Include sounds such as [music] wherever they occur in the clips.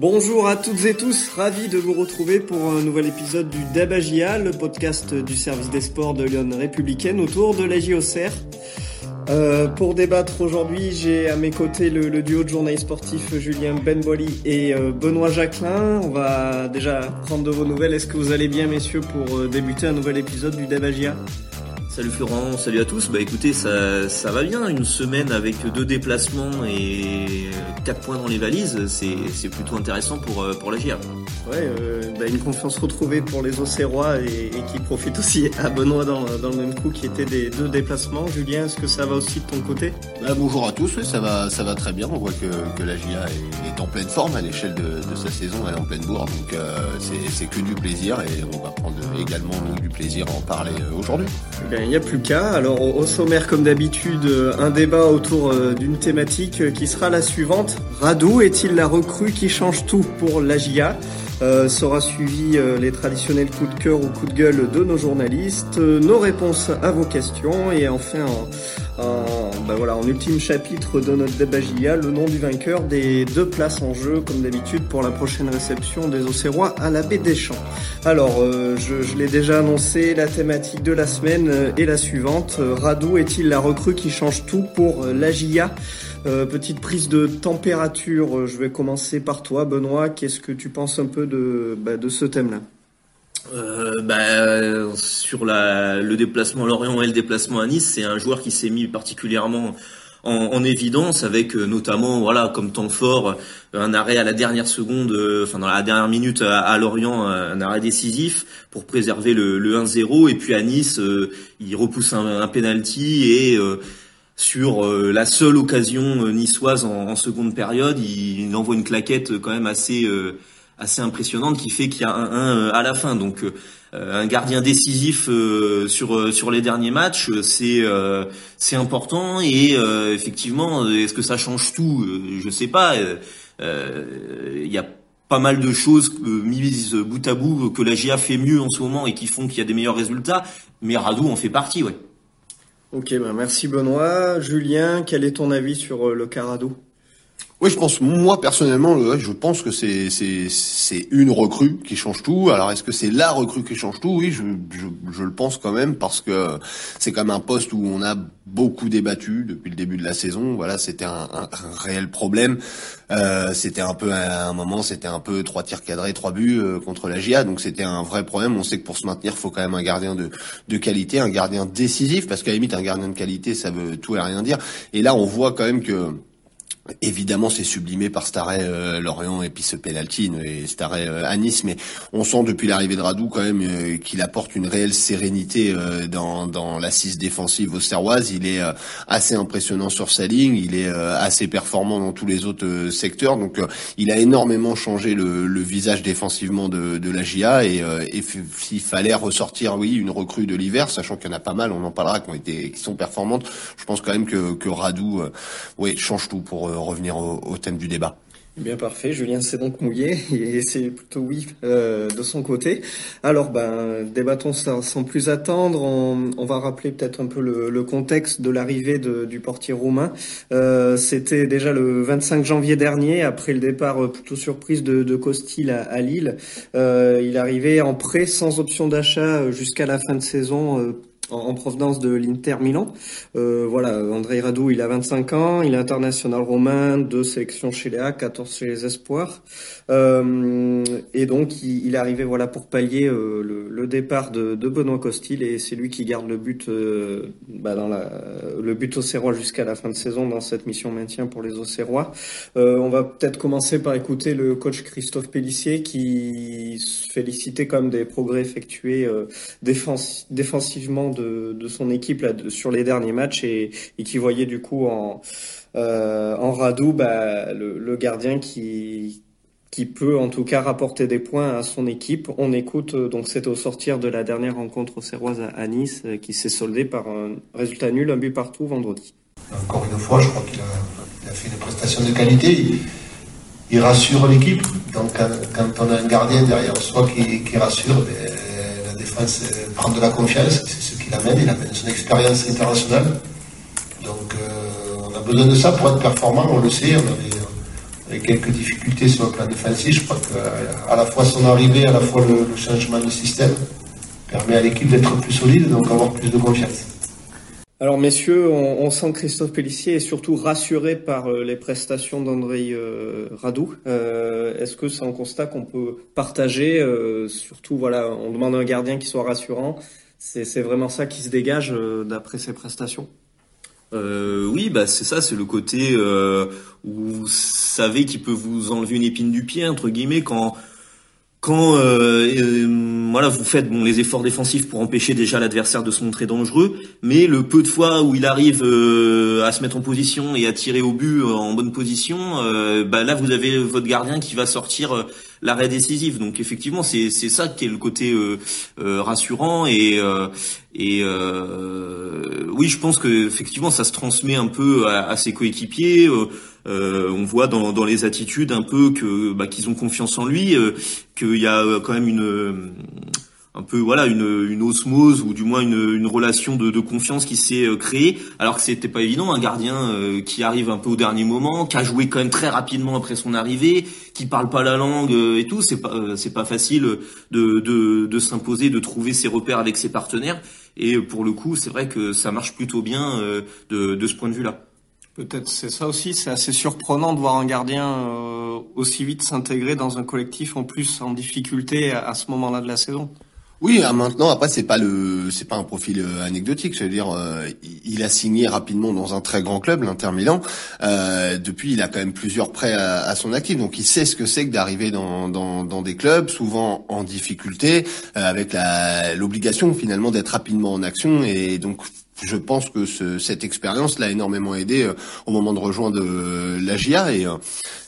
Bonjour à toutes et tous, ravi de vous retrouver pour un nouvel épisode du Dabagia, le podcast du service des sports de Lyon républicaine autour de la JOCR. Euh, pour débattre aujourd'hui, j'ai à mes côtés le, duo de journalistes sportifs Julien Benboli et euh, Benoît Jacquelin. On va déjà prendre de vos nouvelles. Est-ce que vous allez bien, messieurs, pour euh, débuter un nouvel épisode du Dabagia Salut Florent, salut à tous. Bah écoutez, ça, ça va bien. Une semaine avec deux déplacements et quatre points dans les valises, c'est plutôt intéressant pour, euh, pour la GIA. Ouais, euh, bah une confiance retrouvée pour les Auxerrois et, et qui profite aussi à Benoît dans, dans, le même coup qui était des deux déplacements. Julien, est-ce que ça va aussi de ton côté? Bah, Bonjour à tous, oui, ça va, ça va très bien. On voit que, que la GIA est, est, en pleine forme à l'échelle de, de, sa saison, elle est en pleine bourre. Donc euh, c'est que du plaisir et on va prendre également du plaisir à en parler euh, aujourd'hui. Eh il n'y a plus qu'à. Alors au sommaire comme d'habitude, euh, un débat autour euh, d'une thématique euh, qui sera la suivante. Radou est-il la recrue qui change tout pour l'AGIA euh, sera suivi les traditionnels coups de cœur ou coups de gueule de nos journalistes, nos réponses à vos questions et enfin en, voilà, en ultime chapitre de notre débat le nom du vainqueur des deux places en jeu comme d'habitude pour la prochaine réception des Auxerrois à la baie des Champs. Alors je, l'ai déjà annoncé, la thématique de la semaine est la suivante. Radou est-il la recrue qui change tout pour l'AGIA euh, petite prise de température, je vais commencer par toi Benoît, qu'est-ce que tu penses un peu de, bah, ce thème-là? Euh, bah, sur le déplacement à Lorient et le déplacement à Nice, c'est un joueur qui s'est mis particulièrement en, en, évidence avec euh, notamment voilà comme temps fort un arrêt à la dernière seconde, euh, enfin dans la dernière minute à, Lorient, un arrêt décisif pour préserver le, le 1-0 et puis à Nice il repousse un, un penalty et sur euh, la seule occasion euh, niçoise en, seconde période, il, envoie une claquette quand même assez euh, assez impressionnante qui fait qu'il y a un 1 à la fin. Donc un gardien décisif sur sur les derniers matchs, c'est c'est important et effectivement, est-ce que ça change tout? Je sais pas. Il y a pas mal de choses mises bout à bout que la GIA fait mieux en ce moment et qui font qu'il y a des meilleurs résultats, mais Radou en fait partie, ouais. Ok, ben merci Benoît. Julien, quel est ton avis sur euh, le Carado oui, je pense, moi personnellement, je pense que c'est c'est une recrue qui change tout. Alors, est-ce que c'est la recrue qui change tout? Oui, je, je, je le pense quand même parce que c'est quand même un poste où on a beaucoup débattu depuis le début de la saison. Voilà, c'était un, un, réel problème. Euh, c'était un peu à un moment, c'était un peu trois tirs cadrés, trois buts euh, contre la GIA. Donc c'était un vrai problème. On sait que pour se maintenir, faut quand même un gardien de de qualité, un gardien décisif, parce qu'à la limite, un gardien de qualité, ça veut tout et rien dire. Et là, on voit quand même que Évidemment, c'est sublimé par Staré euh, Lorient et puis ce penalty et Staré euh, à mais on sent depuis l'arrivée de Radou quand même euh, qu'il apporte une réelle sérénité euh, dans, dans l'assise défensive au Serroise. Il est assez impressionnant sur sa ligne, il est assez performant dans tous les autres secteurs, donc il a énormément changé le, le visage défensivement de, de la GIA et, et s'il fallait ressortir, oui, une recrue de l'hiver, sachant qu'il y en a pas mal, on en parlera, qui ont été, qui sont performantes. Je pense quand même que, que Radou, oui, change tout pour revenir au, thème du débat. Eh bien parfait, Julien s'est donc mouillé [laughs] et c'est plutôt oui euh, de son côté. Alors ben débattons sans plus attendre. On, va rappeler peut-être un peu le, contexte de l'arrivée du portier roumain. Euh, c'était déjà le 25 janvier dernier, après le départ euh, plutôt surprise de, de Costil à, à Lille. il arrivait en prêt sans option d'achat jusqu'à la fin de saison en, provenance de l'Inter Milan. Euh, voilà, André Radou, il a 25 ans, il est international romain, deux sélections chez les A, 14 chez les Espoirs. Euh, et donc, il, est arrivé voilà, pour pallier euh, le, départ de, Benoît Costil, et c'est lui qui garde le but, bah, dans la, le but Auxerrois jusqu'à la fin de saison dans cette mission maintien pour les Auxerrois. on va peut-être commencer par écouter le coach Christophe Pellissier qui se félicitait comme des progrès effectués défensivement de, son équipe sur les derniers matchs et, qui voyait du coup en, euh, en Radou bah, le, gardien qui, qui peut en tout cas rapporter des points à son équipe. On écoute, euh, donc c'est au sortir de la dernière rencontre Serroise à, Nice euh, qui s'est soldée par un résultat nul, un but partout vendredi. Encore une fois, je crois qu'il a, fait une prestation de qualité. Il, rassure l'équipe. Donc quand, on a un gardien derrière soi qui, rassure, ben, la défense prend de la confiance il amène, son expérience internationale. Donc euh, on a besoin de ça pour être performant, on le sait, on avait, avec quelques difficultés sur le plan défensif. Je crois qu'à la fois son arrivée, à la fois le, changement de système permet à l'équipe d'être plus solide, donc avoir plus de confiance. Alors messieurs, on, sent que Christophe Pellissier est surtout rassuré par euh, les prestations d'André euh, Radou. Euh, est-ce que c'est un constat qu'on peut partager Surtout, voilà, on demande à un gardien qui soit rassurant. C'est vraiment ça qui se dégage d'après ses prestations. Oui, bah c'est ça, c'est le côté où vous savez qu'il peut vous enlever une épine du pied entre guillemets quand quand euh, euh, voilà vous faites bon les efforts défensifs pour empêcher déjà l'adversaire de se montrer dangereux, mais le peu de fois où il arrive euh, à se mettre en position et à tirer au but en bonne position, bah là vous avez votre gardien qui va sortir l'arrêt décisif. Donc effectivement c'est c'est ça qui est le côté rassurant et et oui je pense que effectivement ça se transmet un peu à, à ses coéquipiers. Euh, on voit dans, dans, les attitudes un peu que bah, qu'ils ont confiance en lui, euh, qu'il y a euh, quand même une un peu voilà une, une osmose ou du moins une, une relation de, de confiance qui s'est créée alors que c'était pas évident un gardien qui arrive un peu au dernier moment qui a joué quand même très rapidement après son arrivée qui parle pas la langue et tout c'est pas c'est pas facile de, de, de s'imposer de trouver ses repères avec ses partenaires. Et pour le coup c'est vrai que ça marche plutôt bien de, de ce point de vue là Peut-être c'est ça aussi, c'est assez surprenant de voir un gardien euh, aussi vite s'intégrer dans un collectif en plus en difficulté à, ce moment-là de la saison. Oui, hein, maintenant après c'est pas le c'est pas un profil euh, anecdotique, je veux dire euh, il a signé rapidement dans un très grand club, l'Inter Milan. depuis, il a quand même plusieurs prêts à, son actif, donc il sait ce que c'est que d'arriver dans, dans, dans des clubs souvent en difficulté, avec l'obligation finalement d'être rapidement en action. Et donc je pense que ce, cette expérience l'a énormément aidé euh, au moment de rejoindre euh, et euh,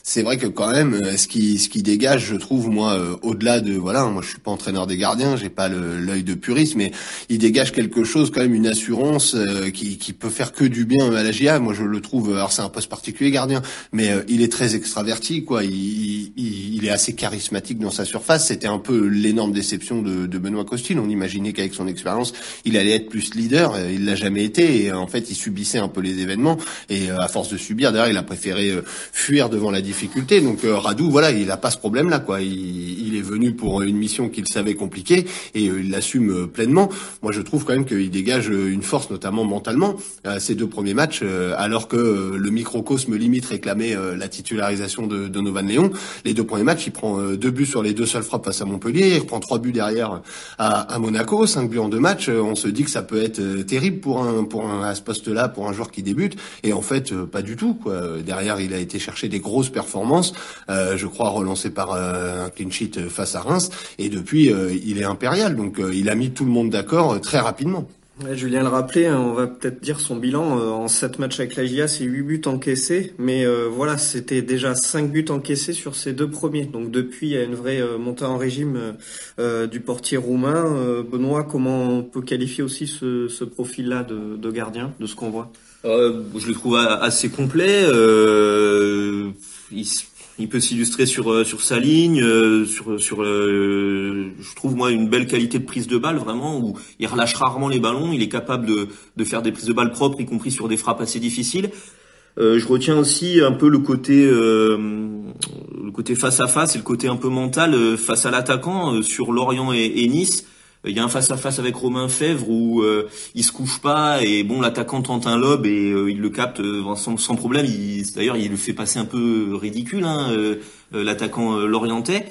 c'est vrai que quand même ce qui ce qui dégage je trouve moi au-delà de voilà moi je suis pas entraîneur des gardiens j'ai pas l'œil de puriste mais il dégage quelque chose quand même une assurance qui, qui peut faire que du bien à la GIA moi je le trouve alors c'est un poste particulier gardien mais il est très extraverti quoi. Il, il, il, est assez charismatique dans sa surface. C'était un peu l'énorme déception de, de Benoît Costil. On imaginait qu'avec son expérience il allait être plus leader. Il l'a jamais été. Et en fait, il subissait un peu les événements. Et euh, à force de subir, derrière, il a préféré euh, fuir devant la Donc euh, Radou, voilà, il a pas ce problème-là, quoi. Il, est venu pour une mission qu'il savait compliquée et il l'assume pleinement. Moi, je trouve quand même qu'il dégage une force, notamment mentalement. ces deux premiers matchs, alors que le microcosme limite réclamait la titularisation de Donovan Léon, les deux premiers matchs, il prend deux buts sur les deux seules frappes face à Montpellier, il reprend trois buts derrière à, à Monaco, cinq buts en deux matchs. On se dit que ça peut être terrible pour un, pour un, à ce poste-là, pour un joueur qui débute. Et en fait, euh, pas du tout. Quoi. Derrière, il a été chercher des grosses performances. Euh, je crois relancé par euh, un clean sheet face à Reims. Et depuis, il est impérial. Donc, il a mis tout le monde d'accord très rapidement. Julien le rappelait, hein, on va peut-être dire son bilan euh, en 7 matchs avec la GIA, c'est 8 buts encaissés, mais euh, voilà, c'était déjà 5 buts encaissés sur ces deux premiers. Donc depuis, il y a une vraie euh, montée en régime du portier roumain. Benoît, comment on peut qualifier aussi ce, profil-là de, gardien, de ce qu'on voit? Je le trouve assez complet. Il il peut s'illustrer sur euh, sur sa ligne, euh, sur sur euh, je trouve moi une belle qualité de prise de balle vraiment où il relâche rarement les ballons, il est capable de de faire des prises de balle propres y compris sur des frappes assez difficiles. je retiens aussi un peu le côté le côté face à face et le côté un peu mental face à l'attaquant sur Lorient et Nice il y a un face à face avec Romain Fèvre où euh, il se couche pas et bon l'attaquant tente un lob et euh, il le capte euh, sans, problème. D'ailleurs il le fait passer un peu ridicule hein, l'attaquant lorientais.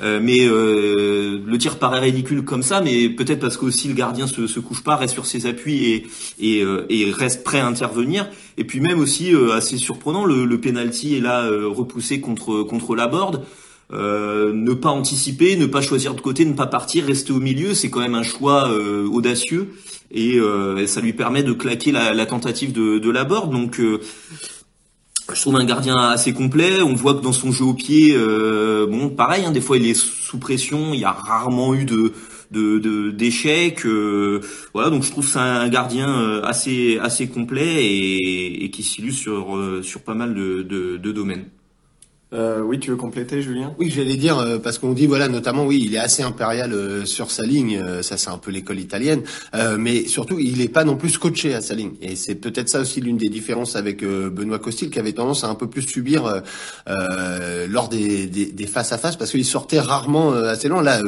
mais le tir paraît ridicule comme ça, mais peut-être parce qu'aussi le gardien se, se couche pas, reste sur ses appuis et, et, et reste prêt à intervenir. Et puis même aussi assez surprenant, le, le penalty est là repoussé contre contre la board. Euh, ne pas anticiper, ne pas choisir de côté, ne pas partir, rester au milieu, c'est quand même un choix euh, audacieux euh, et, ça lui permet de claquer la, tentative de, de la. Donc je trouve un gardien assez complet. On voit que dans son jeu au pied, bon, pareil, hein, des fois il est sous pression. Il y a rarement eu de d'échecs. voilà, donc je trouve c'est un gardien assez assez complet et, qui s'illustre sur sur pas mal de, de domaines. Euh, oui, tu veux compléter, Julien? Oui, j'allais dire euh, parce qu'on dit voilà, notamment oui, il est assez impérial euh, sur sa ligne. Euh, ça, c'est un peu l'école italienne, mais surtout, il n'est pas non plus coaché à sa ligne. Et c'est peut-être ça aussi l'une des différences avec Benoît Costil, qui avait tendance à un peu plus subir lors des, des, des, face à face, parce qu'il sortait rarement assez loin. Là,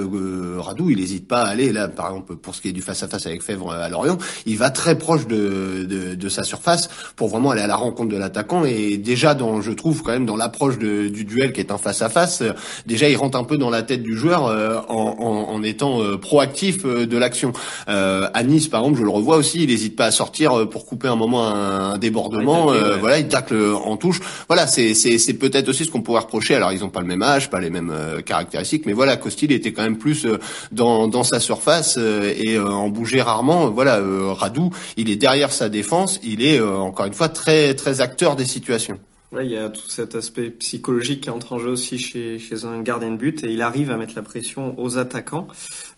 Radou, il n'hésite pas à aller. Là, par exemple, pour ce qui est du face à face avec Fèvre à Lorient, il va très proche de, de, de sa surface pour vraiment aller à la rencontre de l'attaquant. Et déjà, dans, je trouve quand même dans l'approche de du duel qui est un face à face, déjà il rentre un peu dans la tête du joueur euh, en, en, en, étant euh, proactif euh, de l'action. à Nice par exemple, je le revois aussi, il n'hésite pas à sortir pour couper un moment un, débordement. Voilà, il tacle en touche. Voilà, c'est c'est peut-être aussi ce qu'on pourrait reprocher. Alors ils n'ont pas le même âge, pas les mêmes caractéristiques, mais voilà, Costil était quand même plus dans dans sa surface et en bougeait rarement. Voilà, Radou, il est derrière sa défense, il est encore une fois très très acteur des situations il y a tout cet aspect psychologique qui entre en jeu aussi chez, un gardien de but et il arrive à mettre la pression aux attaquants.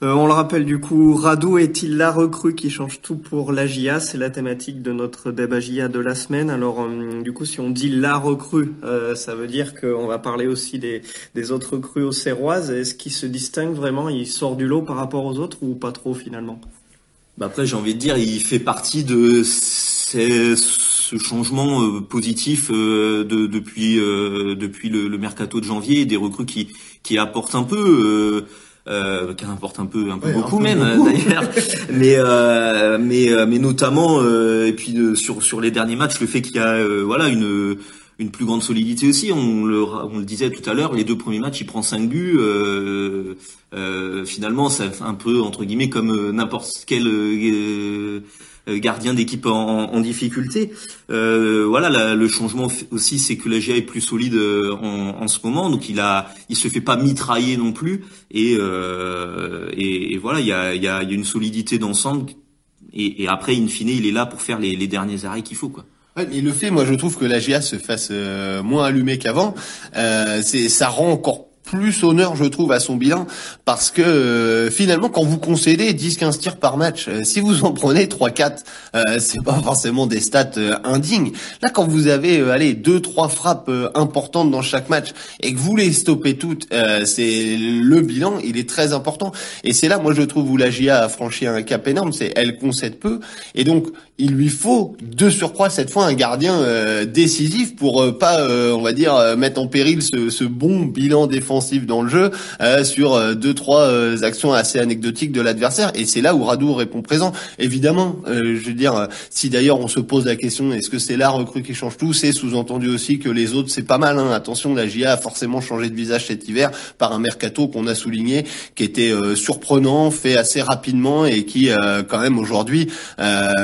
Euh, on le rappelle du coup, Radou est-il la recrue qui change tout pour la GIA C'est la thématique de notre débat GIA de la semaine. Alors euh, du coup, si on dit la recrue, euh, ça veut dire qu'on va parler aussi des, autres recrues aux Serroises. Est-ce qu'il se distingue vraiment? Il sort du lot par rapport aux autres ou pas trop finalement? Bah Après, j'ai envie de dire, il fait partie de ces ce changement euh, positif euh, de, depuis euh, depuis le, le, mercato de janvier, des recrues qui qui apportent un peu. Euh, qui apporte un peu un peu beaucoup même d'ailleurs [laughs] mais mais mais notamment et puis sur sur les derniers matchs le fait qu'il y a voilà une une plus grande solidité aussi. On le, on le disait tout à l'heure, les deux premiers matchs, il prend 5 buts. Euh, euh, finalement, c'est un peu entre guillemets comme n'importe quel euh, gardien d'équipe en, en, difficulté. Euh, voilà, le changement aussi, c'est que la GA est plus solide euh, en, en, ce moment, donc il a, il se fait pas mitrailler non plus, et, euh, et, et, voilà, il y a, il y a, une solidité d'ensemble, et, et, après, in fine, il est là pour faire les, les derniers arrêts qu'il faut, quoi. Ouais, mais le fait, moi, je trouve que la GA se fasse moins allumée qu'avant, euh, c'est ça rend encore plus honneur, je trouve, à son bilan, parce que euh, finalement, quand vous concédez 10-15 tirs par match, euh, si vous en prenez 3-4, euh, c'est pas forcément des stats euh, indignes. Là, quand vous avez, allez, deux, trois frappes importantes dans chaque match et que vous les stoppez toutes, c'est le bilan, il est très important. Et c'est là, moi, je trouve où la GIA a franchi un cap énorme, c'est elle concède peu, et donc il lui faut de surcroît cette fois un gardien décisif pour pas, on va dire, mettre en péril ce, ce bon bilan défensif dans le jeu euh, sur euh, deux trois euh, actions assez anecdotiques de l'adversaire et c'est là où Radou répond présent. Évidemment, je veux dire, si d'ailleurs on se pose la question est-ce que c'est la recrue qui change tout, c'est sous-entendu aussi que les autres c'est pas mal. Hein. Attention, la GIA a forcément changé de visage cet hiver par un mercato qu'on a souligné qui était surprenant, fait assez rapidement et qui quand même aujourd'hui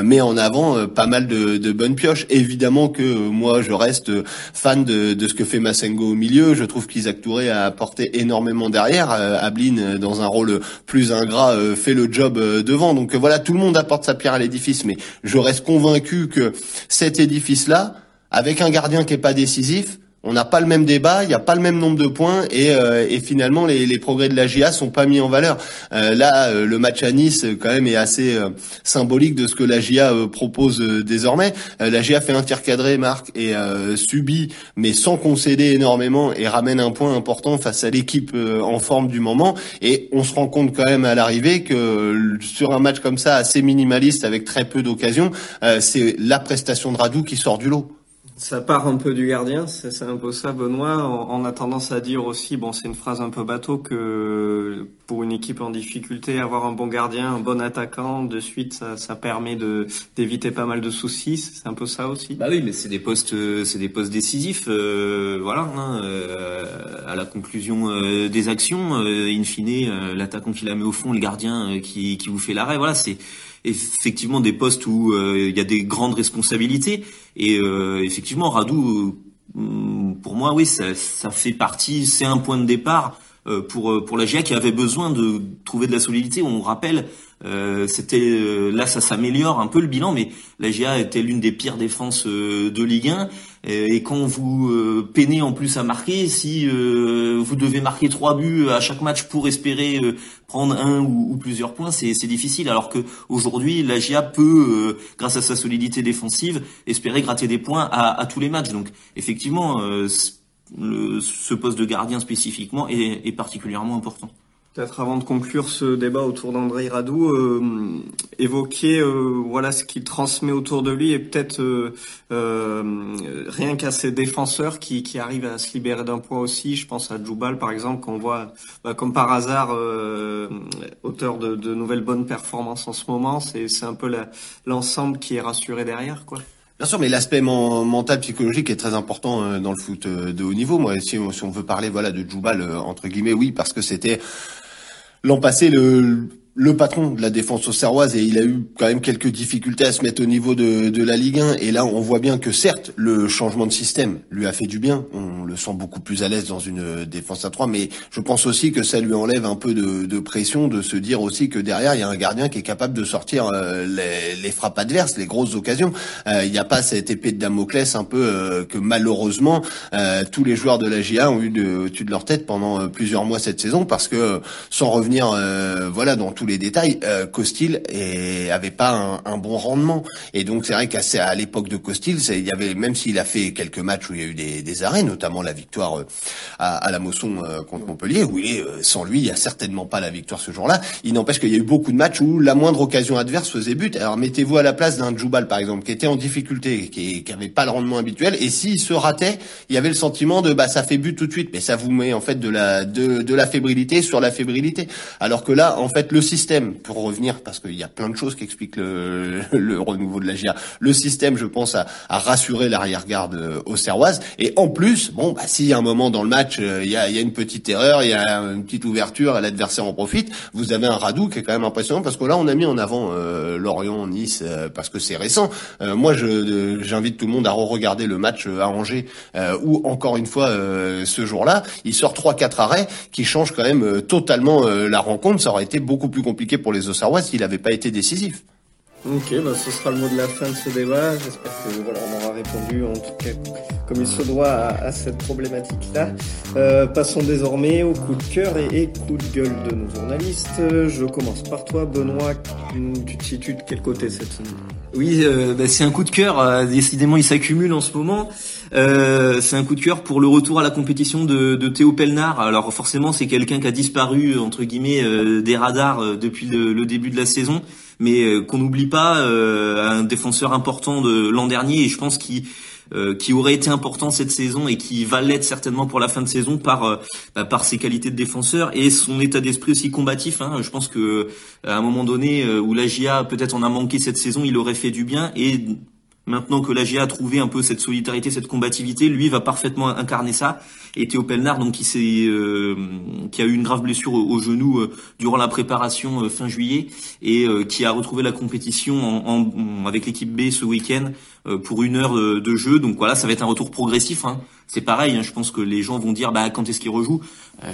met en avant pas mal de, bonnes pioches. Évidemment que moi je reste fan de, ce que fait Massengo au milieu. Je trouve qu'Isaac Touré a porté énormément derrière. Euh, Ablin, euh, dans un rôle plus ingrat, euh, fait le job devant. Donc voilà, tout le monde apporte sa pierre à l'édifice, mais je reste convaincu que cet édifice-là, avec un gardien qui est pas décisif, on n'a pas le même débat, il n'y a pas le même nombre de points et, euh, finalement les, les, progrès de la GIA sont pas mis en valeur. Euh, là, euh, le match à Nice quand même est assez symbolique de ce que la GIA propose désormais. la GIA fait un tir cadré, Marc, et subit, mais sans concéder énormément et ramène un point important face à l'équipe en forme du moment. Et on se rend compte quand même à l'arrivée que sur un match comme ça assez minimaliste avec très peu d'occasions, c'est la prestation de Radou qui sort du lot. Ça part un peu du gardien, c'est un peu ça, Benoît. On, a tendance à dire aussi, bon, c'est une phrase un peu bateau, que pour une équipe en difficulté, avoir un bon gardien, un bon attaquant, de suite, ça, ça permet de d'éviter pas mal de soucis. C'est un peu ça aussi. Bah oui, mais c'est des postes, c'est des postes décisifs, euh, voilà. Hein, euh, à la conclusion euh, des actions, in fine, l'attaquant qui la met au fond, le gardien qui qui vous fait l'arrêt, voilà, c'est effectivement des postes où euh, il y a des grandes responsabilités. Et euh, effectivement, Radou, euh, pour moi, oui, ça, ça fait partie, c'est un point de départ pour pour la GIA qui avait besoin de trouver de la solidité. On rappelle, c'était là, ça s'améliore un peu le bilan, mais la GIA était l'une des pires défenses de Ligue 1. Et quand vous euh, peinez en plus à marquer, si euh, vous devez marquer trois buts à chaque match pour espérer euh, prendre un ou, plusieurs points, c'est difficile. Alors que aujourd'hui, la peut, grâce à sa solidité défensive, espérer gratter des points à, à tous les matchs. Donc effectivement, ce poste de gardien spécifiquement est, est particulièrement important. Peut-être avant de conclure ce débat autour d'André Radou, euh, évoquer euh, voilà ce qu'il transmet autour de lui et peut-être euh, euh rien qu'à ses défenseurs qui, qui arrivent à se libérer d'un poids aussi. Je pense à Djoubal par exemple qu'on voit bah, comme par hasard euh, auteur de, de, nouvelles bonnes performances en ce moment. C'est c'est un peu l'ensemble qui est rassuré derrière quoi. Bien sûr, mais l'aspect mental, psychologique est très important dans le foot de haut niveau. Moi, si, on veut parler, voilà, de Djoubal entre guillemets, oui, parce que c'était L'an passé, le, le patron de la défense auxerroise et il a eu quand même quelques difficultés à se mettre au niveau de, de, la Ligue 1 et là on voit bien que certes le changement de système lui a fait du bien, on le sent beaucoup plus à l'aise dans une défense à 3 mais je pense aussi que ça lui enlève un peu de, de pression de se dire aussi que derrière il y a un gardien qui est capable de sortir euh, les, les, frappes adverses, les grosses occasions. Euh, il n'y a pas cette épée de Damoclès un peu euh, que malheureusement tous les joueurs de la GIA ont eu de, au-dessus de leur tête pendant plusieurs mois cette saison parce que sans revenir voilà dans tous les détails, euh, Costil et avait pas un, bon rendement. Et donc c'est vrai qu'à l'époque de Costil, il y avait même s'il a fait quelques matchs où il y a eu des, arrêts, notamment la victoire euh, à, la Mosson euh, contre Montpellier, où il est sans lui, il y a certainement pas la victoire ce jour-là. Il n'empêche qu'il y a eu beaucoup de matchs où la moindre occasion adverse faisait but. Alors mettez-vous à la place d'un Djoubal par exemple, qui était en difficulté, qui, qui avait pas le rendement habituel, et s'il se ratait, il y avait le sentiment de bah ça fait but tout de suite, mais ça vous met en fait de la de, de la fébrilité sur la fébrilité. Alors que là, en fait, le système, pour revenir, parce qu'il y a plein de choses qui expliquent le, [laughs] le renouveau de la GIA, le système, je pense, a, a rassuré l'arrière-garde euh, au Serroise. Et en plus, bon, bah, s'il y a un moment dans le match, euh, il y, a, y a une petite erreur, il y a une petite ouverture, l'adversaire en profite, vous avez un Radou qui est quand même impressionnant, parce que là, on a mis en avant euh, Lorient, Nice, parce que c'est récent. moi, je, j'invite tout le monde à re-regarder le match à Angers, où, encore une fois, ce jour-là, il sort 3-4 arrêts qui changent quand même totalement la rencontre. Ça aurait été beaucoup plus compliqué pour les Ossarois s'il n'avait pas été décisif. Ok, bah ce sera le mot de la fin de ce débat. J'espère que voilà, on aura répondu en tout cas comme il se doit à, cette problématique-là. Euh, passons désormais au coup de cœur et, coup de gueule de nos journalistes. Je commence par toi, Benoît. Tu te situes de quel côté cette semaine? Oui, euh, bah, c'est un coup de cœur. Euh, décidément, il s'accumule en ce moment. Euh, c'est un coup de cœur pour le retour à la compétition de, Théo Pelnard. Alors forcément, c'est quelqu'un qui a disparu entre guillemets euh, des radars depuis le, le, début de la saison, mais qu'on n'oublie pas un défenseur important de l'an dernier et je pense qu'il qui aurait été important cette saison et qui va l'être certainement pour la fin de saison par bah, par ses qualités de défenseur et son état d'esprit aussi combatif. Hein. Je pense que à un moment donné où la GIA peut-être en a manqué cette saison, il aurait fait du bien et Maintenant que la GIA a trouvé un peu cette solidarité, cette combativité, lui va parfaitement incarner ça. Et Théo Pelnard, donc qui s'est, euh, qui a eu une grave blessure au, genou euh, durant la préparation euh, fin juillet et qui a retrouvé la compétition en, avec l'équipe B ce week-end pour une heure de, jeu. Donc voilà, ça va être un retour progressif. Hein. C'est pareil. Hein, je pense que les gens vont dire, bah quand est-ce qu'il rejoue?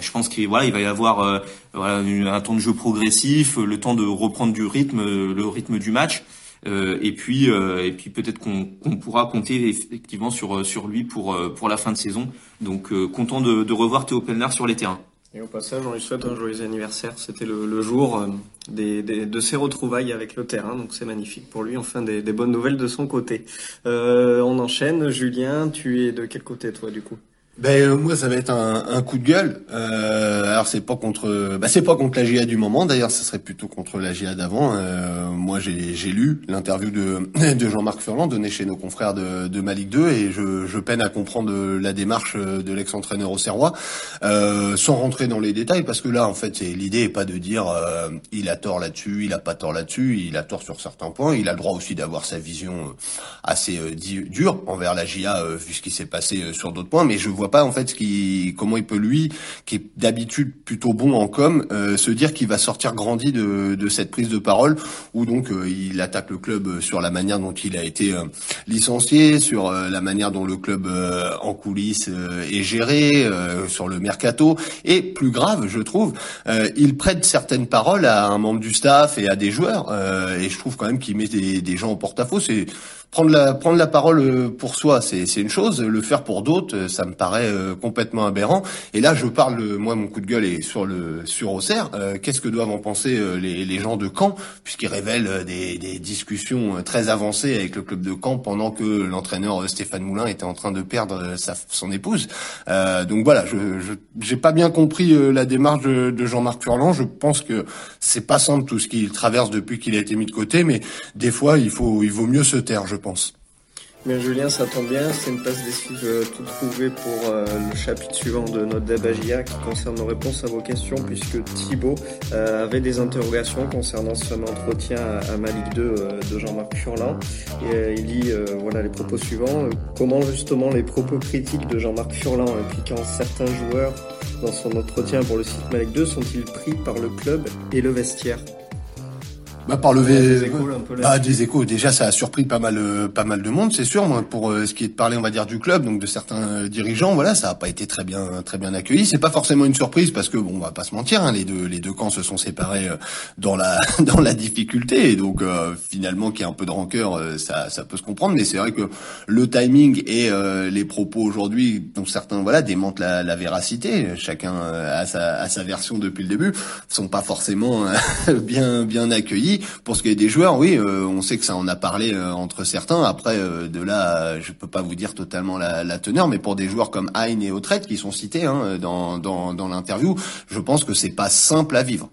Je pense qu'il voilà, il va y avoir voilà, un temps de jeu progressif, le temps de reprendre du rythme, le rythme du match. Euh, et puis, euh, et puis peut-être qu'on pourra compter effectivement sur sur lui pour euh, pour la fin de saison. Donc content de, revoir Théo Pelnard sur les terrains. Et au passage, on lui souhaite un joyeux anniversaire. C'était le, jour de ses retrouvailles avec le terrain, donc c'est magnifique pour lui. Enfin, des, bonnes nouvelles de son côté. on enchaîne. Julien, tu es de quel côté toi du coup? Ben euh, moi ça va être un, un coup de gueule. Euh, alors c'est pas contre, bah, c'est pas contre la GIA du moment. D'ailleurs, ce serait plutôt contre la GIA d'avant. Euh, moi j'ai, j'ai lu l'interview de, [laughs] de Jean-Marc Furlan donnée chez nos confrères de, de Malik 2 et je, je peine à comprendre la démarche de l'ex-entraîneur au Serrois, euh, sans rentrer dans les détails parce que là en fait l'idée est pas de dire euh, il a tort là-dessus, il a pas tort là-dessus, il a tort sur certains points. Il a le droit aussi d'avoir sa vision assez dure envers la GIA vu ce qui s'est passé sur d'autres points, mais je vois pas en fait qui, comment il peut lui, qui est d'habitude plutôt bon en com, euh, se dire qu'il va sortir grandi de, de, cette prise de parole, où donc euh, il attaque le club sur la manière dont il a été euh, licencié, sur la manière dont le club en coulisses est géré, sur le mercato, et plus grave, je trouve, il prête certaines paroles à un membre du staff et à des joueurs, et je trouve quand même qu'il met des, des gens en porte-à-faux. C'est prendre la prendre la parole euh, pour soi, c'est c'est une chose. Le faire pour d'autres, euh, ça me paraît complètement aberrant. Et là, je parle, moi, mon coup de gueule est sur le sur Auxerre. Qu'est-ce que doivent en penser les, les gens de Caen, puisqu'ils révèlent des, des discussions très avancées avec le club de Caen pendant que l'entraîneur Stéphane Moulin était en train de perdre sa son épouse. donc voilà, je j'ai pas bien compris la démarche de, de Jean-Marc Furlan. Je pense que c'est pas simple tout ce qu'il traverse depuis qu'il a été mis de côté, mais des fois, il faut, il vaut mieux se taire, pense. Bien Julien, ça tombe bien, c'est une passe décisive euh, tout trouvée pour euh, le chapitre suivant de notre débagia qui concerne nos réponses à vos questions puisque Thibaut euh, avait des interrogations concernant son entretien à, Malik 2 de Jean-Marc Furlan. Et il dit voilà les propos suivants. comment justement les propos critiques de Jean-Marc Furlan impliquant certains joueurs dans son entretien pour le site Malik 2 sont-ils pris par le club et le vestiaire? Bah, par le des échos, ah, des échos. Déjà, ça a surpris pas mal, euh, pas mal de monde, c'est sûr. Moi, pour euh, ce qui est de parler, on va dire du club, donc de certains euh, dirigeants, voilà, ça a pas été très bien, très bien accueilli. C'est pas forcément une surprise parce que bon, on va pas se mentir, hein, les deux, les deux camps se sont séparés dans la, [laughs] dans la difficulté, et donc finalement, qu'il y a un peu de rancœur, ça, ça peut se comprendre. Mais c'est vrai que le timing et les propos aujourd'hui, dont certains, voilà, démentent la, la véracité. Chacun a sa, a sa version depuis le début, sont pas forcément [laughs] bien, bien accueillis. Pour ce qui est des joueurs, oui, euh, on sait que ça en a parlé euh, entre certains. Après, euh, de là, je peux pas vous dire totalement la, teneur, mais pour des joueurs comme Hein et Autrette qui sont cités hein, dans, dans, l'interview, je pense que c'est pas simple à vivre.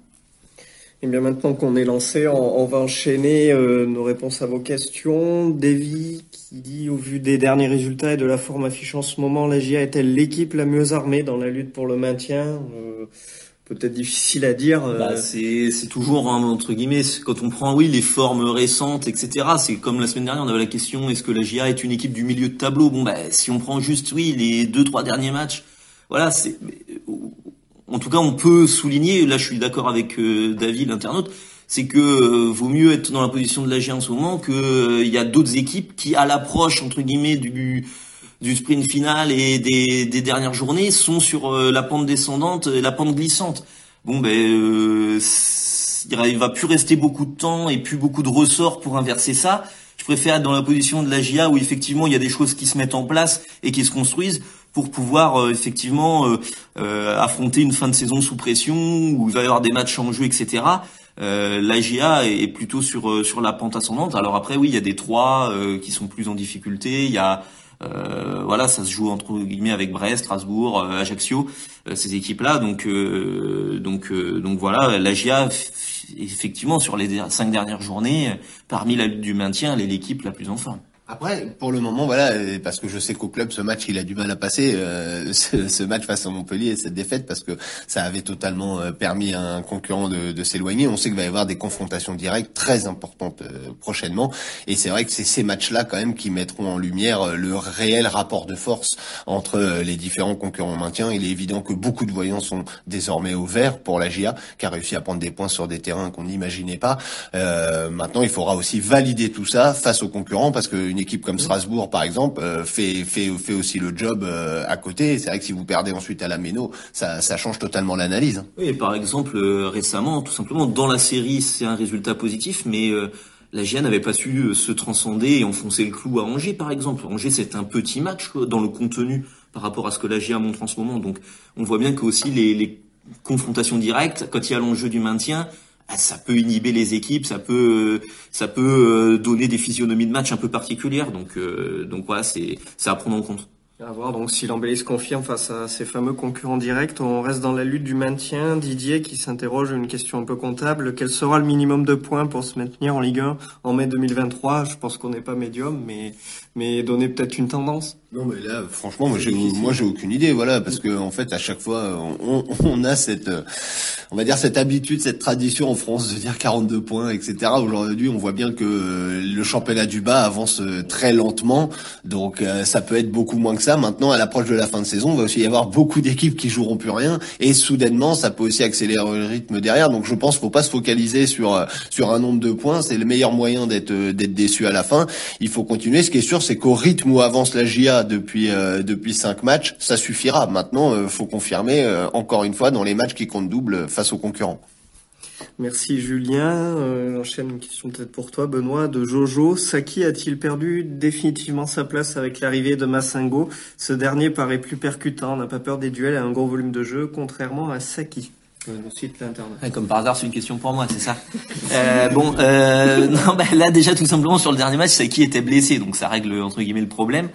Et eh bien maintenant qu'on est lancé, on, va enchaîner nos réponses à vos questions. Davy qui dit au vu des derniers résultats et de la forme affichée en ce moment, la GIA est-elle l'équipe la mieux armée dans la lutte pour le maintien peut-être difficile à dire. Euh. Bah, c'est toujours hein, entre guillemets quand on prend oui les formes récentes etc. C'est comme la semaine dernière on avait la question est-ce que la GIA est une équipe du milieu de tableau? Bon bah si on prend juste oui les deux trois derniers matchs, voilà c'est en tout cas on peut souligner là je suis d'accord avec euh, David l'internaute c'est que euh, vaut mieux être dans la position de la GIA en ce moment que il y a d'autres équipes qui à l'approche entre guillemets du du sprint final et des, des dernières journées sont sur euh, la pente descendante, la pente glissante. Bon ben euh, il va plus rester beaucoup de temps et plus beaucoup de ressorts pour inverser ça. Je préfère être dans la position de la GIA où effectivement il y a des choses qui se mettent en place et qui se construisent pour pouvoir euh, effectivement affronter une fin de saison sous pression où il va y avoir des matchs en jeu, etc. Euh, la GIA est plutôt sur sur la pente ascendante. Alors après oui, il y a des trois qui sont plus en difficulté. Il y a euh, voilà, ça se joue entre guillemets avec Brest, Strasbourg, euh, Ajaccio, euh, ces équipes-là. Donc, donc, donc voilà, la GIA, effectivement, sur les cinq dernières journées, parmi la lutte du maintien, elle est l'équipe la plus en forme. Après, pour le moment, voilà, parce que je sais qu'au club, ce match, il a du mal à passer, euh, [laughs] ce, match face à Montpellier, cette défaite, parce que ça avait totalement euh, permis à un concurrent de, de s'éloigner. On sait qu'il va y avoir des confrontations directes très importantes euh, prochainement, et c'est vrai que c'est ces matchs-là, quand même, qui mettront en lumière le réel rapport de force entre les différents concurrents maintien. Il est évident que beaucoup de voyants sont désormais au vert pour la GIA, qui a réussi à prendre des points sur des terrains qu'on n'imaginait pas. maintenant, il faudra aussi valider tout ça face aux concurrents, parce que une équipe comme Strasbourg, par exemple, euh, fait, fait, fait aussi le job euh, à côté. C'est vrai que si vous perdez ensuite à la Méno, ça, change totalement l'analyse. Oui, par exemple, euh, récemment, tout simplement, dans la série, c'est un résultat positif, mais la GIA n'avait pas su se transcender et enfoncer le clou à Angers, par exemple. Angers, c'est un petit match dans le contenu par rapport à ce que la GIA montre en ce moment. Donc, on voit bien que aussi les, les confrontations directes, quand il y a l'enjeu du maintien, ça peut inhiber les équipes, ça peut ça peut euh, donner des physionomies de match un peu particulières. Donc euh, donc voilà, c'est c'est à prendre en compte. À voir donc si l'embellie se confirme face à ces fameux concurrents directs, on reste dans la lutte du maintien. Didier qui s'interroge une question un peu comptable, quel sera le minimum de points pour se maintenir en Ligue 1 en mai 2023 Je pense qu'on n'est pas médium, mais mais donner peut-être une tendance. Non mais là franchement moi j'ai moi j'ai aucune idée voilà parce que en fait à chaque fois on, on a cette on va dire cette habitude cette tradition en France de dire 42 points etc aujourd'hui on voit bien que le championnat du bas avance très lentement. Donc euh, ça peut être beaucoup moins que ça. Maintenant à l'approche de la fin de saison il va aussi y avoir beaucoup d'équipes qui joueront plus rien. Et soudainement ça peut aussi accélérer le rythme derrière. Donc je pense faut pas se focaliser sur sur un nombre de points. C'est le meilleur moyen d'être d'être déçu à la fin. Il faut continuer. Ce qui est sûr c'est qu'au rythme où avance la GIA depuis euh, depuis cinq matchs, ça suffira. Maintenant, euh, faut confirmer euh, encore une fois dans les matchs qui comptent double face aux concurrents. Merci Julien. Euh, J'enchaîne une question peut-être pour toi, Benoît, de Jojo. Saki a-t-il perdu définitivement sa place avec l'arrivée de Massingo? Ce dernier paraît plus percutant, n'a pas peur des duels a un gros volume de jeu, contrairement à Saki. Comme par hasard, c'est une question pour moi, c'est ça. [laughs] euh, bon, euh, non, bah, là déjà tout simplement sur le dernier match, Saki était blessé, donc ça règle entre guillemets le problème.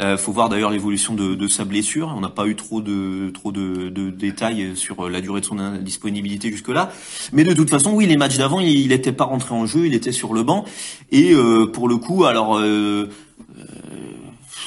Euh, faut voir d'ailleurs l'évolution de, de, sa blessure. On n'a pas eu trop de trop de, de, détails sur la durée de son disponibilité jusque là. Mais de toute façon, oui, les matchs d'avant, il n'était pas rentré en jeu, il était sur le banc. Et euh, pour le coup, alors.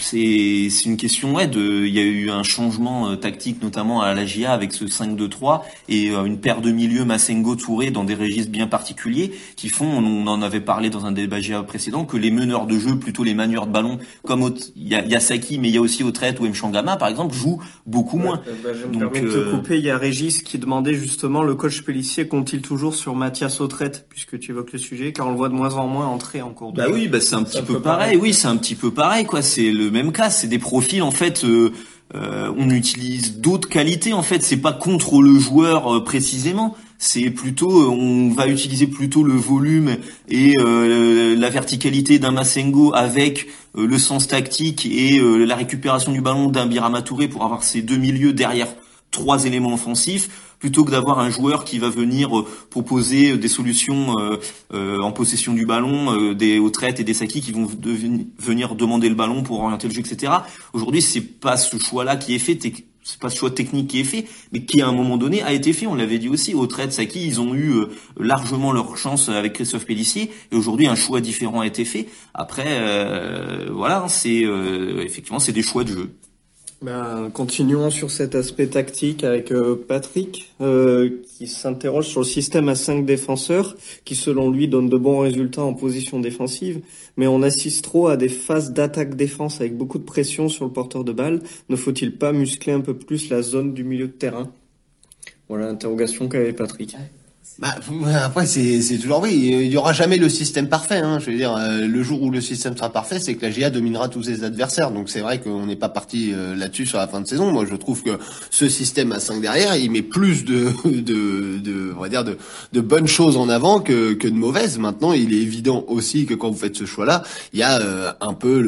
C'est c'est une question ouais de il y a eu un changement euh, tactique notamment à la GIA avec ce 5-2-3 et euh, une paire de milieux Massengo Touré dans des registres bien particuliers qui font on en avait parlé dans un débat GIA précédent que les meneurs de jeu plutôt les manieurs de ballon comme il y a, y a Saki mais il y a aussi Autrette ou Mchangama par exemple jouent beaucoup moins. bah, je me permets de te euh, couper, il y a Régis qui demandait justement le coach Pellissier compte-t-il toujours sur Mathias Autrette puisque tu évoques le sujet car on le voit de moins en moins entrer en cours de Bah oui, bah c'est un petit peu pareil. Oui, c'est un petit peu pareil quoi, c'est le même cas, c'est des profils en fait. Euh, euh, on utilise d'autres qualités en fait. C'est pas contre le joueur euh, précisément. C'est plutôt, on va utiliser plutôt le volume et la verticalité d'un Massengo avec le sens tactique et la récupération du ballon d'un Birama Touré pour avoir ces deux milieux derrière trois éléments offensifs plutôt que d'avoir un joueur qui va venir euh, proposer euh, des solutions euh, en possession du ballon, des traites et des sakis qui vont venir demander le ballon pour orienter le jeu, etc. Aujourd'hui, c'est pas ce choix-là qui est fait. C'est pas ce choix technique qui est fait, mais qui à un moment donné a été fait. On l'avait dit aussi. Au traites, Saki, ils ont eu largement leur chance avec Christophe Pellissier, et aujourd'hui un choix différent a été fait. Après, voilà, c'est effectivement c'est des choix de jeu. Ben, continuons sur cet aspect tactique avec euh, Patrick, euh, qui s'interroge sur le système à 5 défenseurs, qui selon lui donne de bons résultats en position défensive, mais on assiste trop à des phases d'attaque-défense avec beaucoup de pression sur le porteur de balle. Ne faut-il pas muscler un peu plus la zone du milieu de terrain? Voilà l'interrogation qu'avait Patrick. Bah, après, c'est, toujours oui. Il y aura jamais le système parfait. Hein. Je veux dire, euh, le jour où le système sera parfait, c'est que la GIA dominera tous ses adversaires. Donc c'est vrai qu'on n'est pas parti euh, là-dessus sur la fin de saison. Moi, je trouve que ce système à 5 derrière, il met plus de, [laughs] de, de on va dire, de, de bonnes choses en avant que, que de mauvaises. Maintenant, il est évident aussi que quand vous faites ce choix-là, il y a euh, un peu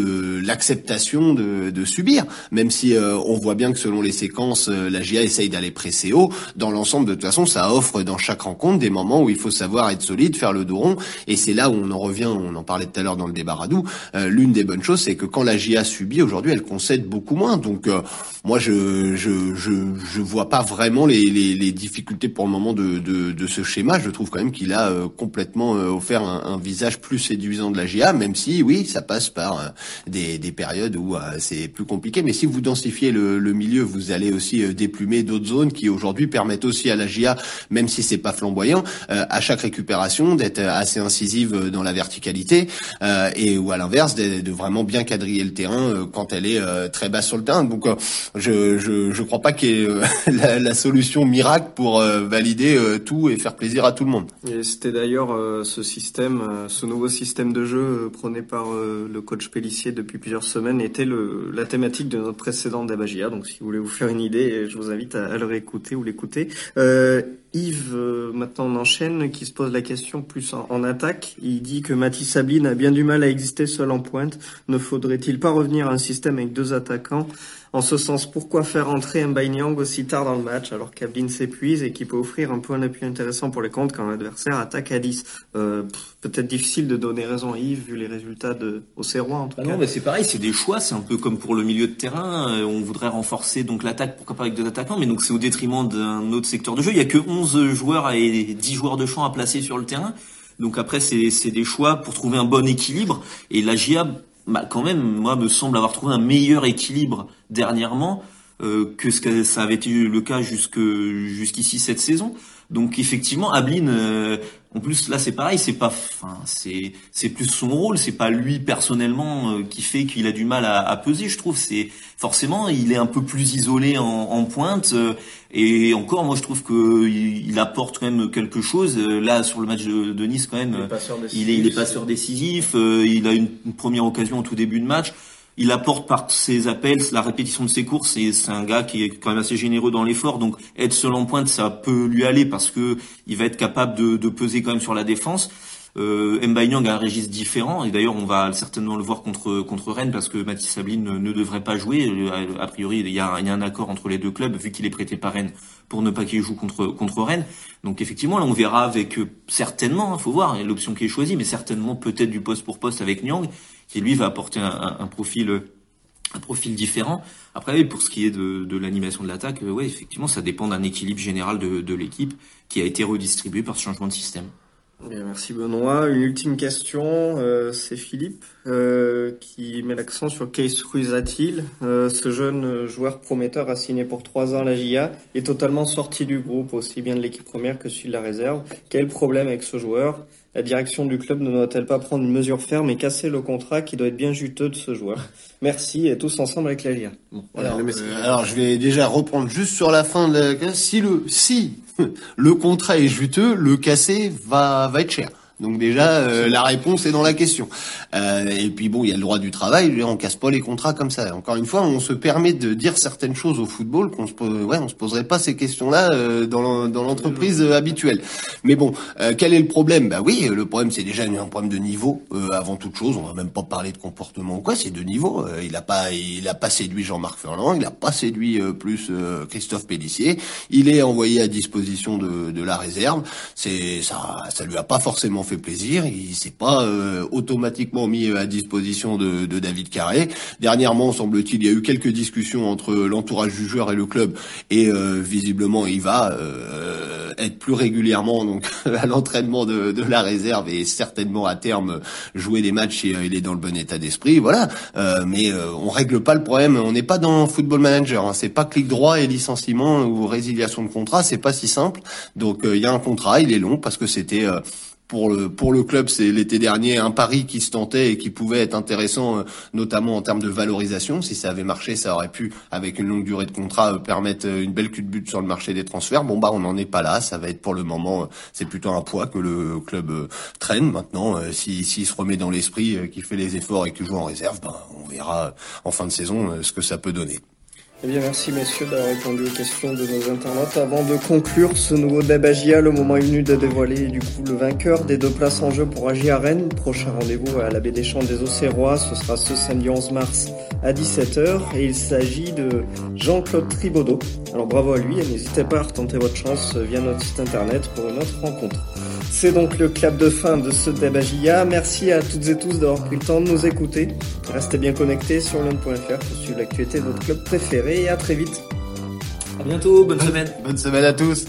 l'acceptation de, de subir. Même si on voit bien que selon les séquences, la GIA essaye d'aller presser haut. Dans l'ensemble, de toute façon, ça offre dans chaque rencontre des moments où il faut savoir être solide, faire le dos rond. Et c'est là où on en revient, on en parlait tout à l'heure dans le débat Radou, euh, l'une des bonnes choses, c'est que quand la GIA subit, aujourd'hui, elle concède beaucoup moins. Donc euh, moi, je, je, je, je vois pas vraiment les, les, les difficultés pour le moment de, de, de, ce schéma. Je trouve quand même qu'il a euh, complètement offert un, un, visage plus séduisant de la GIA, même si, oui, ça passe par des, des périodes où c'est plus compliqué. Mais si vous densifiez le, le milieu, vous allez aussi déplumer d'autres zones qui aujourd'hui permettent aussi à la GIA, même si c'est pas flamboyant, euh, à chaque récupération d'être assez incisive dans la verticalité euh, et ou à l'inverse de, vraiment bien quadriller le terrain euh, quand elle est très basse sur le terrain. Donc je je je crois pas qu'il y ait [laughs] la, solution miracle pour valider tout et faire plaisir à tout le monde. Et c'était d'ailleurs ce système, ce nouveau système de jeu prôné par le coach Pellissier depuis plusieurs semaines était la thématique de notre précédent Dabagia. Donc si vous voulez vous faire une idée, je vous invite à, à le réécouter ou l'écouter. Euh, Yves, euh, maintenant on enchaîne, qui se pose la question plus en, attaque. Il dit que Mathis Sabine a bien du mal à exister seul en pointe. Ne faudrait-il pas revenir à un système avec deux attaquants? En ce sens, pourquoi faire entrer un Nyang aussi tard dans le match alors qu'Abdin s'épuise et qui peut offrir un point d'appui intéressant pour les comptes quand l'adversaire attaque à 10 euh, Peut-être difficile de donner raison à Yves vu les résultats de Auxerrois en tout ah cas. Non, mais c'est pareil, c'est des choix, c'est un peu comme pour le milieu de terrain. Euh, on voudrait renforcer donc l'attaque, pourquoi pas avec deux attaquants, mais donc c'est au détriment d'un autre secteur de jeu. Il y a que 11 joueurs et 10 joueurs de champ à placer sur le terrain. Donc après, c'est des choix pour trouver un bon équilibre. Et la GIA bah, quand même, moi, me semble avoir trouvé un meilleur équilibre dernièrement euh, que ce que ça avait été le cas jusque jusqu'ici cette saison. Donc effectivement, Ablin, euh, en plus là c'est pareil, c'est pas, enfin c'est c'est plus son rôle, c'est pas lui personnellement euh, qui fait qu'il a du mal à, à peser. Je trouve c'est forcément il est un peu plus isolé en, en pointe euh, et encore moi je trouve que il, apporte quand même quelque chose. Là sur le match de, de Nice quand même, il est, il est, passeur décisif, il a une, une première occasion au tout début de match il apporte par ses appels, la répétition de ses courses, et c'est un gars qui est quand même assez généreux dans l'effort, donc être seul en pointe, ça peut lui aller parce que il va être capable de, de peser quand même sur la défense. Euh, Nyang a un registre différent et d'ailleurs on va certainement le voir contre contre Rennes parce que Mathis Sabline ne, devrait pas jouer. Euh, a, priori il y a, y a un accord entre les deux clubs vu qu'il est prêté par Rennes pour ne pas qu'il joue contre contre Rennes. Donc effectivement là on verra avec euh, certainement, il faut voir l'option qui est choisie, mais certainement peut-être du poste pour poste avec Nyang qui lui va apporter un, un, profil un profil différent. Après, pour ce qui est de, de l'animation de l'attaque, euh, ouais, effectivement, ça dépend d'un équilibre général de, de l'équipe qui a été redistribué par ce changement de système. Bien, merci Benoît. Une ultime question, euh, c'est Philippe euh, qui met l'accent sur Case Ruizatil. Euh, ce jeune joueur prometteur a signé pour trois ans à la GIA est totalement sorti du groupe, aussi bien de l'équipe première que celui de la réserve. Quel problème avec ce joueur? La direction du club ne doit-elle pas prendre une mesure ferme et casser le contrat qui doit être bien juteux de ce joueur? Merci et tous ensemble avec la GIA. alors, alors, je vais déjà reprendre juste sur la fin de la... Si le si [laughs] le contrat est juteux, le casser va, va être cher. Donc déjà, euh, la réponse est dans la question. Euh, et puis bon, il y a le droit du travail, on casse pas les contrats comme ça. Encore une fois, on se permet de dire certaines choses au football qu'on se ouais, on se poserait pas ces questions-là euh, dans l'entreprise habituelle. Mais bon, quel est le problème? Bah oui, le problème c'est déjà un problème de niveau avant toute chose. On va même pas parler de comportement ou quoi, c'est de niveau. il a pas, il a pas séduit Jean-Marc Ferland, il a pas séduit plus Christophe Pellissier. Il est envoyé à disposition de, de la réserve. C'est ça, ça lui a pas forcément fait plaisir. Il s'est pas euh, automatiquement mis à disposition de, de David Carré. Dernièrement, semble-t-il, il y a eu quelques discussions entre l'entourage du joueur et le club, et euh, visiblement, il va euh, être plus régulièrement donc [laughs] à l'entraînement de, de, la réserve et certainement à terme jouer des matchs si il est dans le bon état d'esprit. Voilà. mais on règle pas le problème. On n'est pas dans Football Manager. Hein. C'est pas clic droit et licenciement ou résiliation de contrat. C'est pas si simple. Donc il y a un contrat, il est long parce que c'était pour le club, c'est l'été dernier un pari qui se tentait et qui pouvait être intéressant, euh, notamment en termes de valorisation. Si ça avait marché, ça aurait pu, avec une longue durée de contrat, euh, permettre euh, une belle cul de but sur le marché des transferts. Bon bah on n'en est pas là. Ça va être pour le moment, c'est plutôt un poids que le club traîne. Maintenant, s'il si, se remet dans l'esprit, qu'il fait les efforts et qu'il joue en réserve, ben, on verra en fin de saison ce que ça peut donner. Eh bien, merci messieurs d'avoir répondu aux questions de nos internautes. Avant de conclure ce nouveau débagia, le moment est venu de dévoiler du coup le vainqueur des deux places en jeu pour agir à Rennes. Prochain rendez-vous à la baie des Champs des Auxerrois, ce sera ce samedi 11 mars à 17h et il s'agit de Jean-Claude Tribaudot. Alors bravo à lui et n'hésitez pas à retenter votre chance via notre site internet pour une autre rencontre. C'est donc le clap de fin de ce débagia. Merci à toutes et tous d'avoir pris le temps de nous écouter. Restez bien connectés sur lyon.fr pour suivre l'actualité de votre club préféré et à très vite. À bientôt, bonne semaine. Bonne semaine à tous.